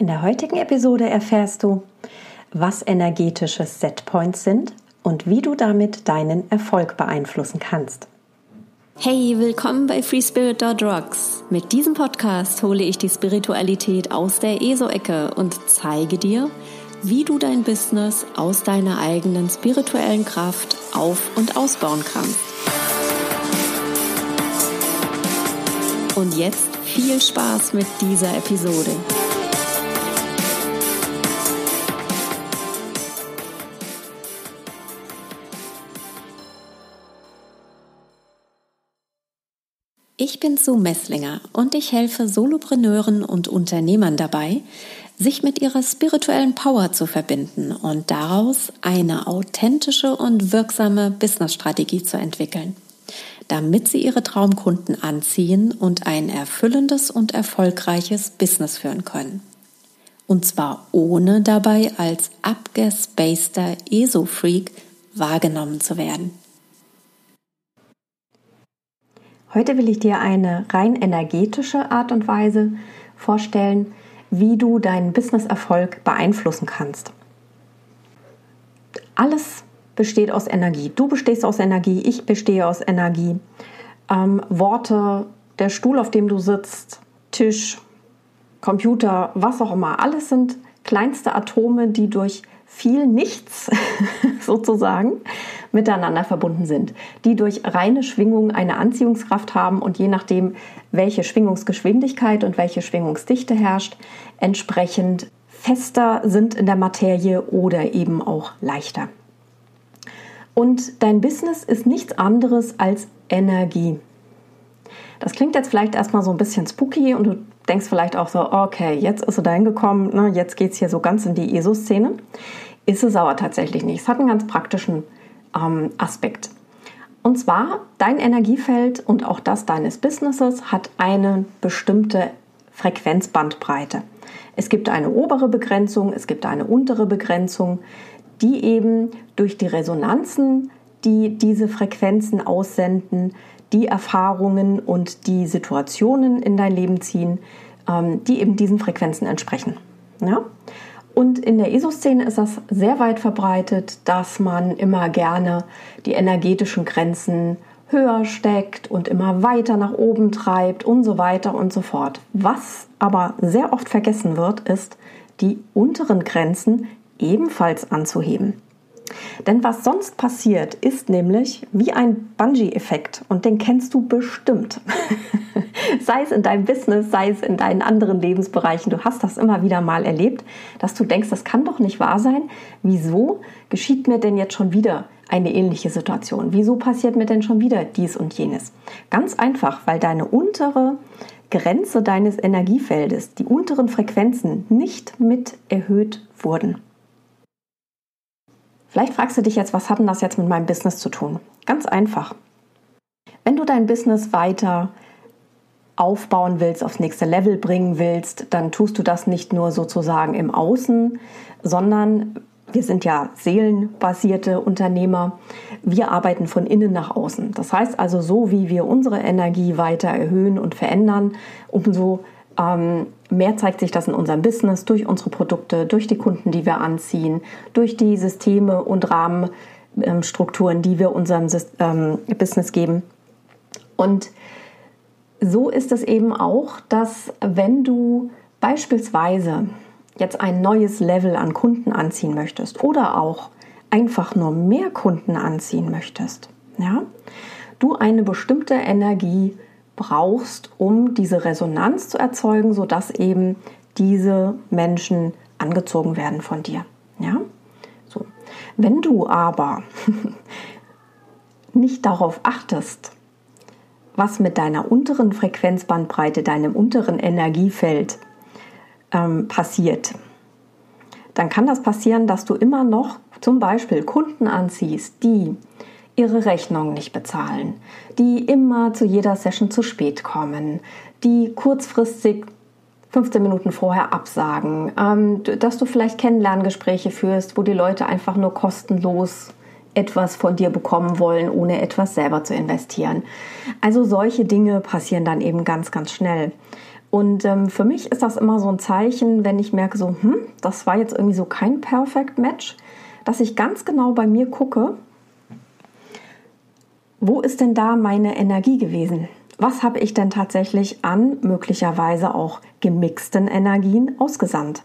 In der heutigen Episode erfährst du, was energetische Setpoints sind und wie du damit deinen Erfolg beeinflussen kannst. Hey, willkommen bei FreeSpirit.rocks. Mit diesem Podcast hole ich die Spiritualität aus der ESO-Ecke und zeige dir, wie du dein Business aus deiner eigenen spirituellen Kraft auf- und ausbauen kannst. Und jetzt viel Spaß mit dieser Episode. Ich bin Sue Messlinger und ich helfe Solopreneuren und Unternehmern dabei, sich mit ihrer spirituellen Power zu verbinden und daraus eine authentische und wirksame Businessstrategie zu entwickeln, damit sie ihre Traumkunden anziehen und ein erfüllendes und erfolgreiches Business führen können. Und zwar ohne dabei als abgespaceter ESO-Freak wahrgenommen zu werden. Heute will ich dir eine rein energetische Art und Weise vorstellen, wie du deinen Businesserfolg beeinflussen kannst. Alles besteht aus Energie. Du bestehst aus Energie, ich bestehe aus Energie. Ähm, Worte, der Stuhl, auf dem du sitzt, Tisch, Computer, was auch immer, alles sind kleinste Atome, die durch viel Nichts sozusagen miteinander verbunden sind, die durch reine Schwingung eine Anziehungskraft haben und je nachdem, welche Schwingungsgeschwindigkeit und welche Schwingungsdichte herrscht, entsprechend fester sind in der Materie oder eben auch leichter. Und dein Business ist nichts anderes als Energie. Das klingt jetzt vielleicht erstmal so ein bisschen spooky und du denkst vielleicht auch so, okay, jetzt ist du dahin gekommen, ne, jetzt geht es hier so ganz in die ESO-Szene. Ist es aber tatsächlich nicht. Es hat einen ganz praktischen ähm, Aspekt. Und zwar, dein Energiefeld und auch das deines Businesses hat eine bestimmte Frequenzbandbreite. Es gibt eine obere Begrenzung, es gibt eine untere Begrenzung, die eben durch die Resonanzen, die diese Frequenzen aussenden, die Erfahrungen und die Situationen in dein Leben ziehen, ähm, die eben diesen Frequenzen entsprechen. Ja? Und in der ESO-Szene ist das sehr weit verbreitet, dass man immer gerne die energetischen Grenzen höher steckt und immer weiter nach oben treibt und so weiter und so fort. Was aber sehr oft vergessen wird, ist, die unteren Grenzen ebenfalls anzuheben. Denn was sonst passiert, ist nämlich wie ein Bungee-Effekt und den kennst du bestimmt. sei es in deinem Business, sei es in deinen anderen Lebensbereichen, du hast das immer wieder mal erlebt, dass du denkst, das kann doch nicht wahr sein. Wieso geschieht mir denn jetzt schon wieder eine ähnliche Situation? Wieso passiert mir denn schon wieder dies und jenes? Ganz einfach, weil deine untere Grenze deines Energiefeldes, die unteren Frequenzen nicht mit erhöht wurden. Vielleicht fragst du dich jetzt, was hat denn das jetzt mit meinem Business zu tun? Ganz einfach. Wenn du dein Business weiter aufbauen willst, aufs nächste Level bringen willst, dann tust du das nicht nur sozusagen im Außen, sondern wir sind ja seelenbasierte Unternehmer. Wir arbeiten von innen nach außen. Das heißt also, so wie wir unsere Energie weiter erhöhen und verändern, umso ähm, mehr zeigt sich das in unserem Business durch unsere Produkte, durch die Kunden, die wir anziehen, durch die Systeme und Rahmenstrukturen, die wir unserem ähm, Business geben. Und so ist es eben auch, dass wenn du beispielsweise jetzt ein neues Level an Kunden anziehen möchtest oder auch einfach nur mehr Kunden anziehen möchtest, ja, du eine bestimmte Energie brauchst, um diese Resonanz zu erzeugen, sodass eben diese Menschen angezogen werden von dir. Ja? So. Wenn du aber nicht darauf achtest, was mit deiner unteren Frequenzbandbreite, deinem unteren Energiefeld ähm, passiert, dann kann das passieren, dass du immer noch zum Beispiel Kunden anziehst, die ihre Rechnungen nicht bezahlen, die immer zu jeder Session zu spät kommen, die kurzfristig 15 Minuten vorher absagen, ähm, dass du vielleicht Kennenlerngespräche führst, wo die Leute einfach nur kostenlos etwas von dir bekommen wollen, ohne etwas selber zu investieren. Also solche Dinge passieren dann eben ganz, ganz schnell. Und ähm, für mich ist das immer so ein Zeichen, wenn ich merke, so, hm, das war jetzt irgendwie so kein Perfect Match, dass ich ganz genau bei mir gucke, wo ist denn da meine Energie gewesen? Was habe ich denn tatsächlich an möglicherweise auch gemixten Energien ausgesandt?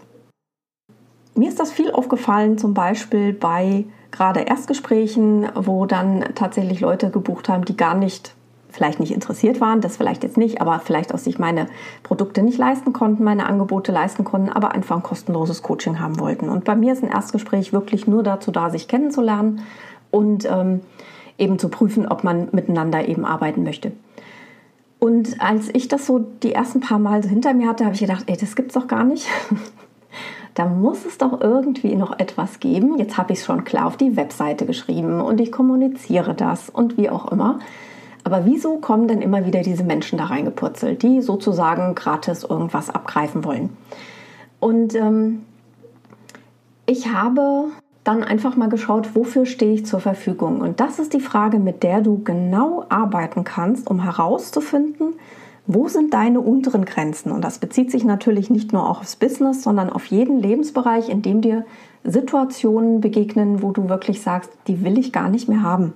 Mir ist das viel aufgefallen, zum Beispiel bei gerade Erstgesprächen, wo dann tatsächlich Leute gebucht haben, die gar nicht, vielleicht nicht interessiert waren, das vielleicht jetzt nicht, aber vielleicht aus sich meine Produkte nicht leisten konnten, meine Angebote leisten konnten, aber einfach ein kostenloses Coaching haben wollten. Und bei mir ist ein Erstgespräch wirklich nur dazu da, sich kennenzulernen und ähm, eben zu prüfen, ob man miteinander eben arbeiten möchte. Und als ich das so die ersten paar Mal hinter mir hatte, habe ich gedacht, ey, das gibt's doch gar nicht. da muss es doch irgendwie noch etwas geben. Jetzt habe ich es schon klar auf die Webseite geschrieben und ich kommuniziere das und wie auch immer. Aber wieso kommen denn immer wieder diese Menschen da reingepurzelt, die sozusagen gratis irgendwas abgreifen wollen? Und ähm, ich habe dann einfach mal geschaut, wofür stehe ich zur Verfügung. Und das ist die Frage, mit der du genau arbeiten kannst, um herauszufinden, wo sind deine unteren Grenzen. Und das bezieht sich natürlich nicht nur aufs Business, sondern auf jeden Lebensbereich, in dem dir Situationen begegnen, wo du wirklich sagst, die will ich gar nicht mehr haben.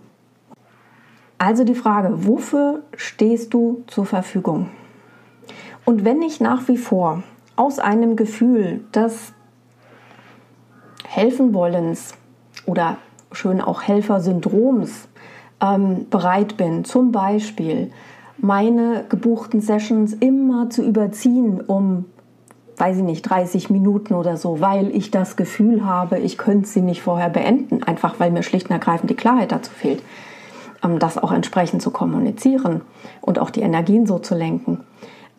Also die Frage, wofür stehst du zur Verfügung? Und wenn ich nach wie vor aus einem Gefühl, das helfen wollens oder schön auch Helfersyndroms ähm, bereit bin, zum Beispiel meine gebuchten Sessions immer zu überziehen um, weiß ich nicht, 30 Minuten oder so, weil ich das Gefühl habe, ich könnte sie nicht vorher beenden, einfach weil mir schlicht und ergreifend die Klarheit dazu fehlt, ähm, das auch entsprechend zu kommunizieren und auch die Energien so zu lenken.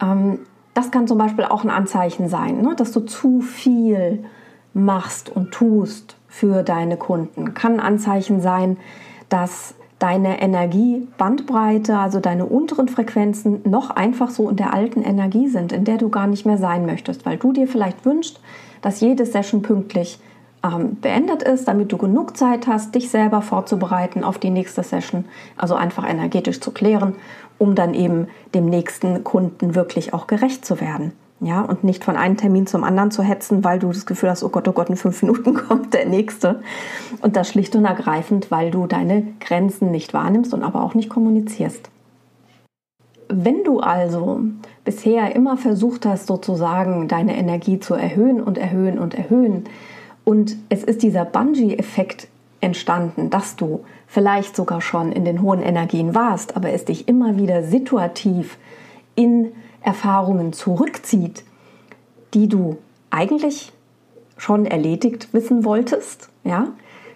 Ähm, das kann zum Beispiel auch ein Anzeichen sein, ne, dass du zu viel machst und tust für deine Kunden. Kann Anzeichen sein, dass deine Energiebandbreite, also deine unteren Frequenzen, noch einfach so in der alten Energie sind, in der du gar nicht mehr sein möchtest, weil du dir vielleicht wünschst, dass jede Session pünktlich ähm, beendet ist, damit du genug Zeit hast, dich selber vorzubereiten auf die nächste Session, also einfach energetisch zu klären, um dann eben dem nächsten Kunden wirklich auch gerecht zu werden. Ja, und nicht von einem Termin zum anderen zu hetzen, weil du das Gefühl hast, oh Gott, oh Gott, in fünf Minuten kommt der nächste. Und das schlicht und ergreifend, weil du deine Grenzen nicht wahrnimmst und aber auch nicht kommunizierst. Wenn du also bisher immer versucht hast, sozusagen deine Energie zu erhöhen und erhöhen und erhöhen, und es ist dieser Bungee-Effekt entstanden, dass du vielleicht sogar schon in den hohen Energien warst, aber es dich immer wieder situativ in Erfahrungen zurückzieht, die du eigentlich schon erledigt wissen wolltest, ja,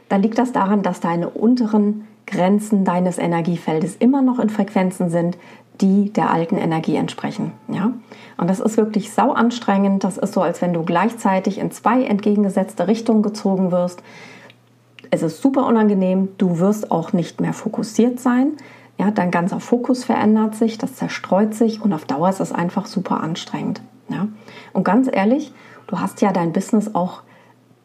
dann liegt das daran, dass deine unteren Grenzen deines Energiefeldes immer noch in Frequenzen sind, die der alten Energie entsprechen. Ja? Und das ist wirklich sau anstrengend. Das ist so, als wenn du gleichzeitig in zwei entgegengesetzte Richtungen gezogen wirst. Es ist super unangenehm. Du wirst auch nicht mehr fokussiert sein. Ja, dein ganzer Fokus verändert sich, das zerstreut sich und auf Dauer ist es einfach super anstrengend. Ja? Und ganz ehrlich, du hast ja dein Business auch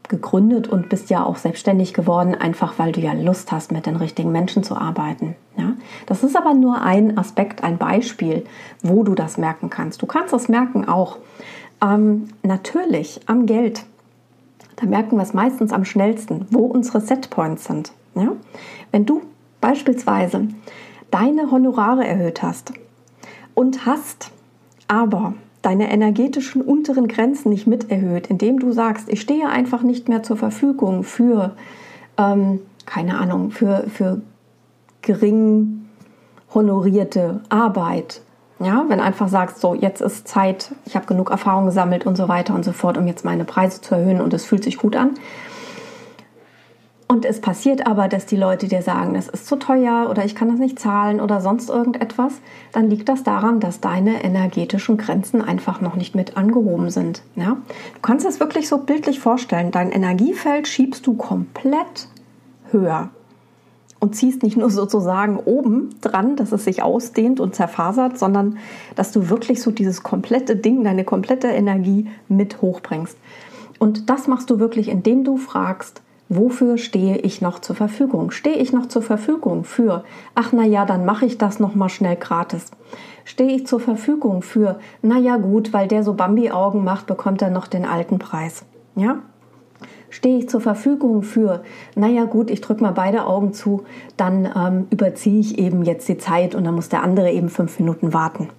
gegründet und bist ja auch selbstständig geworden, einfach weil du ja Lust hast, mit den richtigen Menschen zu arbeiten. Ja? Das ist aber nur ein Aspekt, ein Beispiel, wo du das merken kannst. Du kannst das merken auch ähm, natürlich am Geld. Da merken wir es meistens am schnellsten, wo unsere Setpoints sind. Ja? Wenn du beispielsweise deine Honorare erhöht hast und hast aber deine energetischen unteren Grenzen nicht mit erhöht, indem du sagst, ich stehe einfach nicht mehr zur Verfügung für, ähm, keine Ahnung, für, für gering honorierte Arbeit. Ja, wenn einfach sagst, so jetzt ist Zeit, ich habe genug Erfahrung gesammelt und so weiter und so fort, um jetzt meine Preise zu erhöhen und es fühlt sich gut an, und es passiert aber, dass die Leute dir sagen, es ist zu teuer oder ich kann das nicht zahlen oder sonst irgendetwas, dann liegt das daran, dass deine energetischen Grenzen einfach noch nicht mit angehoben sind. Ja? Du kannst es wirklich so bildlich vorstellen. Dein Energiefeld schiebst du komplett höher und ziehst nicht nur sozusagen oben dran, dass es sich ausdehnt und zerfasert, sondern dass du wirklich so dieses komplette Ding, deine komplette Energie mit hochbringst. Und das machst du wirklich, indem du fragst, Wofür stehe ich noch zur Verfügung? Stehe ich noch zur Verfügung für, ach na ja, dann mache ich das noch mal schnell gratis. Stehe ich zur Verfügung für, na ja gut, weil der so Bambi Augen macht, bekommt er noch den alten Preis. Ja? Stehe ich zur Verfügung für, na ja gut, ich drücke mal beide Augen zu, dann ähm, überziehe ich eben jetzt die Zeit und dann muss der andere eben fünf Minuten warten.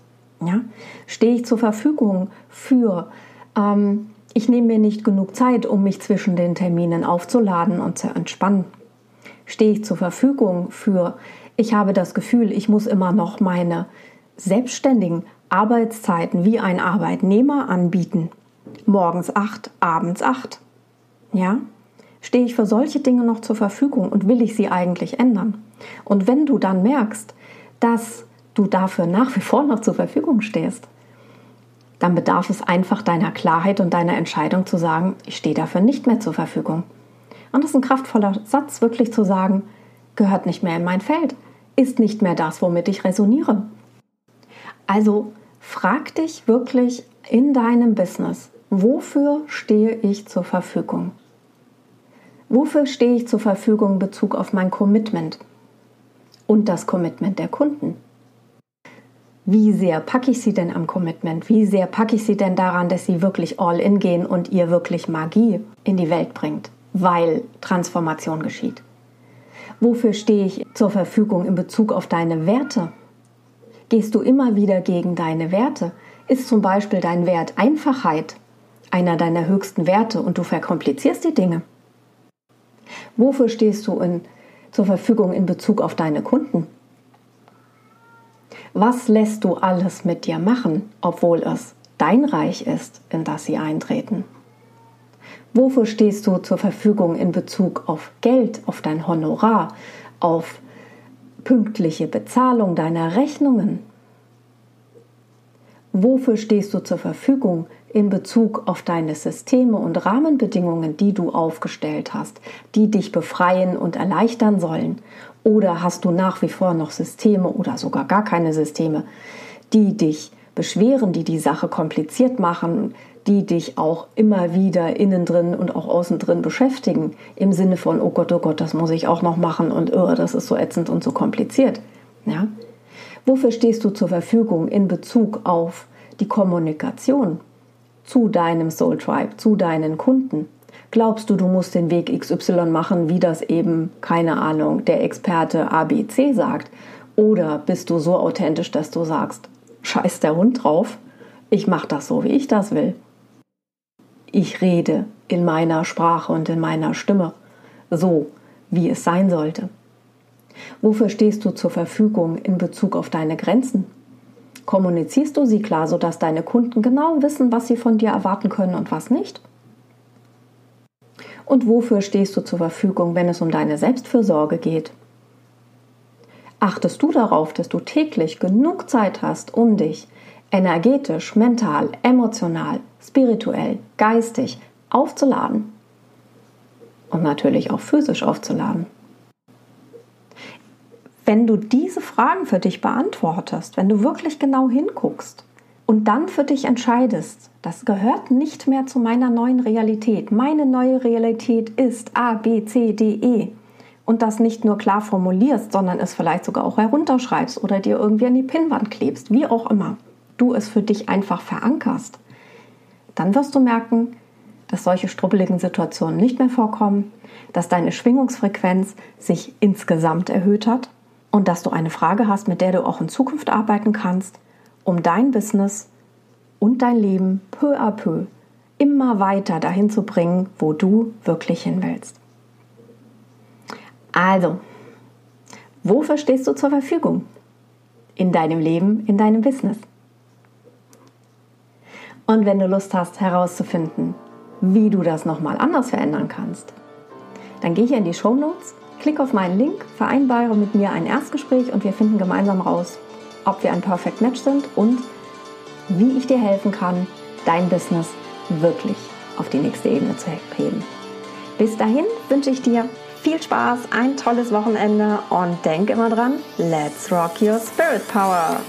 Ja? Stehe ich zur Verfügung für, ähm, ich nehme mir nicht genug Zeit, um mich zwischen den Terminen aufzuladen und zu entspannen. Stehe ich zur Verfügung für, ich habe das Gefühl, ich muss immer noch meine selbstständigen Arbeitszeiten wie ein Arbeitnehmer anbieten. Morgens acht, abends acht. Ja? Stehe ich für solche Dinge noch zur Verfügung und will ich sie eigentlich ändern? Und wenn du dann merkst, dass du dafür nach wie vor noch zur Verfügung stehst, dann bedarf es einfach deiner Klarheit und deiner Entscheidung zu sagen, ich stehe dafür nicht mehr zur Verfügung. Und das ist ein kraftvoller Satz, wirklich zu sagen, gehört nicht mehr in mein Feld, ist nicht mehr das, womit ich resoniere. Also frag dich wirklich in deinem Business, wofür stehe ich zur Verfügung? Wofür stehe ich zur Verfügung in Bezug auf mein Commitment und das Commitment der Kunden? Wie sehr packe ich sie denn am Commitment? Wie sehr packe ich sie denn daran, dass sie wirklich all in gehen und ihr wirklich Magie in die Welt bringt, weil Transformation geschieht? Wofür stehe ich zur Verfügung in Bezug auf deine Werte? Gehst du immer wieder gegen deine Werte? Ist zum Beispiel dein Wert Einfachheit einer deiner höchsten Werte und du verkomplizierst die Dinge? Wofür stehst du in, zur Verfügung in Bezug auf deine Kunden? Was lässt du alles mit dir machen, obwohl es dein Reich ist, in das sie eintreten? Wofür stehst du zur Verfügung in Bezug auf Geld, auf dein Honorar, auf pünktliche Bezahlung deiner Rechnungen? Wofür stehst du zur Verfügung in Bezug auf deine Systeme und Rahmenbedingungen, die du aufgestellt hast, die dich befreien und erleichtern sollen? Oder hast du nach wie vor noch Systeme oder sogar gar keine Systeme, die dich beschweren, die die Sache kompliziert machen, die dich auch immer wieder innen drin und auch außen drin beschäftigen, im Sinne von, oh Gott, oh Gott, das muss ich auch noch machen und oh, das ist so ätzend und so kompliziert. Ja? Wofür stehst du zur Verfügung in Bezug auf die Kommunikation zu deinem Soul Tribe, zu deinen Kunden? Glaubst du, du musst den Weg XY machen, wie das eben, keine Ahnung, der Experte ABC sagt? Oder bist du so authentisch, dass du sagst, scheiß der Hund drauf, ich mache das so, wie ich das will. Ich rede in meiner Sprache und in meiner Stimme, so wie es sein sollte. Wofür stehst du zur Verfügung in Bezug auf deine Grenzen? Kommunizierst du sie klar, sodass deine Kunden genau wissen, was sie von dir erwarten können und was nicht? Und wofür stehst du zur Verfügung, wenn es um deine Selbstfürsorge geht? Achtest du darauf, dass du täglich genug Zeit hast, um dich energetisch, mental, emotional, spirituell, geistig aufzuladen? Und natürlich auch physisch aufzuladen. Wenn du diese Fragen für dich beantwortest, wenn du wirklich genau hinguckst, und dann für dich entscheidest, das gehört nicht mehr zu meiner neuen Realität. Meine neue Realität ist A, B, C, D, E. Und das nicht nur klar formulierst, sondern es vielleicht sogar auch herunterschreibst oder dir irgendwie an die Pinnwand klebst, wie auch immer. Du es für dich einfach verankerst. Dann wirst du merken, dass solche strubbeligen Situationen nicht mehr vorkommen, dass deine Schwingungsfrequenz sich insgesamt erhöht hat und dass du eine Frage hast, mit der du auch in Zukunft arbeiten kannst um dein Business und dein Leben peu à peu immer weiter dahin zu bringen, wo du wirklich hin willst. Also, wofür stehst du zur Verfügung? In deinem Leben, in deinem Business. Und wenn du Lust hast herauszufinden, wie du das nochmal anders verändern kannst, dann geh hier in die Show Notes, klick auf meinen Link, vereinbare mit mir ein Erstgespräch und wir finden gemeinsam raus, ob wir ein Perfect Match sind und wie ich dir helfen kann, dein Business wirklich auf die nächste Ebene zu heben. Bis dahin wünsche ich dir viel Spaß, ein tolles Wochenende und denk immer dran, let's rock your spirit power!